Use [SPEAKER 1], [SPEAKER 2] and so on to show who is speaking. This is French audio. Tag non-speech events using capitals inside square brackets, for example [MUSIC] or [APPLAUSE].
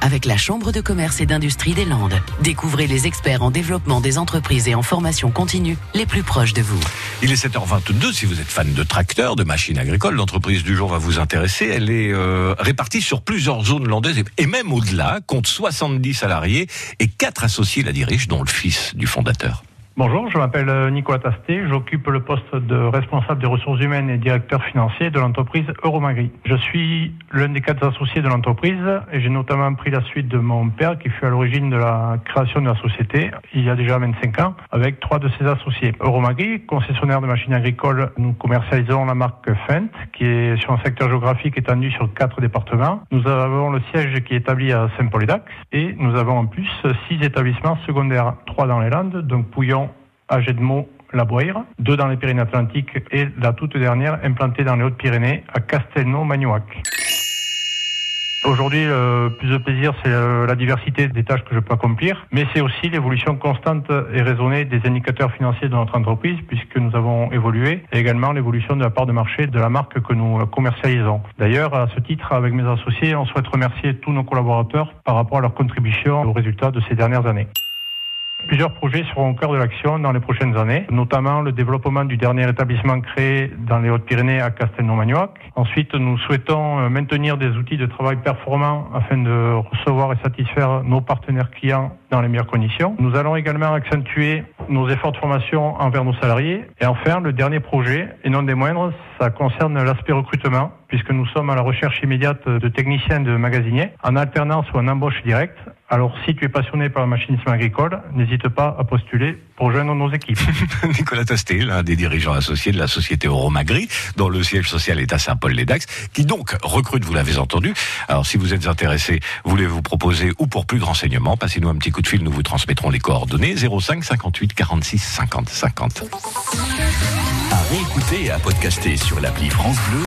[SPEAKER 1] avec la Chambre de commerce et d'industrie des Landes. Découvrez les experts en développement des entreprises et en formation continue les plus proches de vous.
[SPEAKER 2] Il est 7h22. Si vous êtes fan de tracteurs, de machines agricoles, l'entreprise du jour va vous intéresser. Elle est euh, répartie sur plusieurs zones landaises et- même au-delà, compte 70 salariés et quatre associés la dirigent, dont le fils du fondateur.
[SPEAKER 3] Bonjour, je m'appelle euh, Nicolas Tasté, j'occupe le poste de responsable des ressources humaines et directeur financier de l'entreprise Euromagri. Je suis l'un des quatre associés de l'entreprise et j'ai notamment pris la suite de mon père qui fut à l'origine de la création de la société il y a déjà 25 ans avec trois de ses associés. Euromagri, concessionnaire de machines agricoles, nous commercialisons la marque Fent qui est sur un secteur géographique étendu sur quatre départements. Nous avons le siège qui est établi à Saint-Paul-et-Dax et nous avons en plus six établissements secondaires, trois dans les Landes, donc Pouillon, à Gedmont, la Boire, deux dans les Pyrénées-Atlantiques et la toute dernière implantée dans les Hautes-Pyrénées à Castelnau-Magnoac. Aujourd'hui, le plus de plaisir, c'est euh, la diversité des tâches que je peux accomplir, mais c'est aussi l'évolution constante et raisonnée des indicateurs financiers de notre entreprise, puisque nous avons évolué, et également l'évolution de la part de marché de la marque que nous euh, commercialisons. D'ailleurs, à ce titre, avec mes associés, on souhaite remercier tous nos collaborateurs par rapport à leur contribution aux résultats de ces dernières années. Plusieurs projets seront au cœur de l'action dans les prochaines années, notamment le développement du dernier établissement créé dans les Hautes-Pyrénées à Castelnau-Magnoac. Ensuite, nous souhaitons euh, maintenir des outils de travail performants afin de recevoir et satisfaire nos partenaires clients dans les meilleures conditions. Nous allons également accentuer nos efforts de formation envers nos salariés. Et enfin, le dernier projet, et non des moindres, ça concerne l'aspect recrutement, puisque nous sommes à la recherche immédiate de techniciens de magasiniers, en alternance ou en embauche directe. Alors, si tu es passionné par le machinisme agricole, n'hésite pas à postuler pour rejoindre nos équipes. [LAUGHS]
[SPEAKER 2] Nicolas Tasté, l'un des dirigeants associés de la société Euromagri, dont le siège social est à Saint-Paul-les-Dax, qui donc recrute, vous l'avez entendu. Alors, si vous êtes intéressé, voulez vous proposer ou pour plus de renseignements, passez-nous un petit coup de fil, nous vous transmettrons les coordonnées 05 58 46 50 50.
[SPEAKER 4] À réécouter et à podcaster sur l'appli France Bleu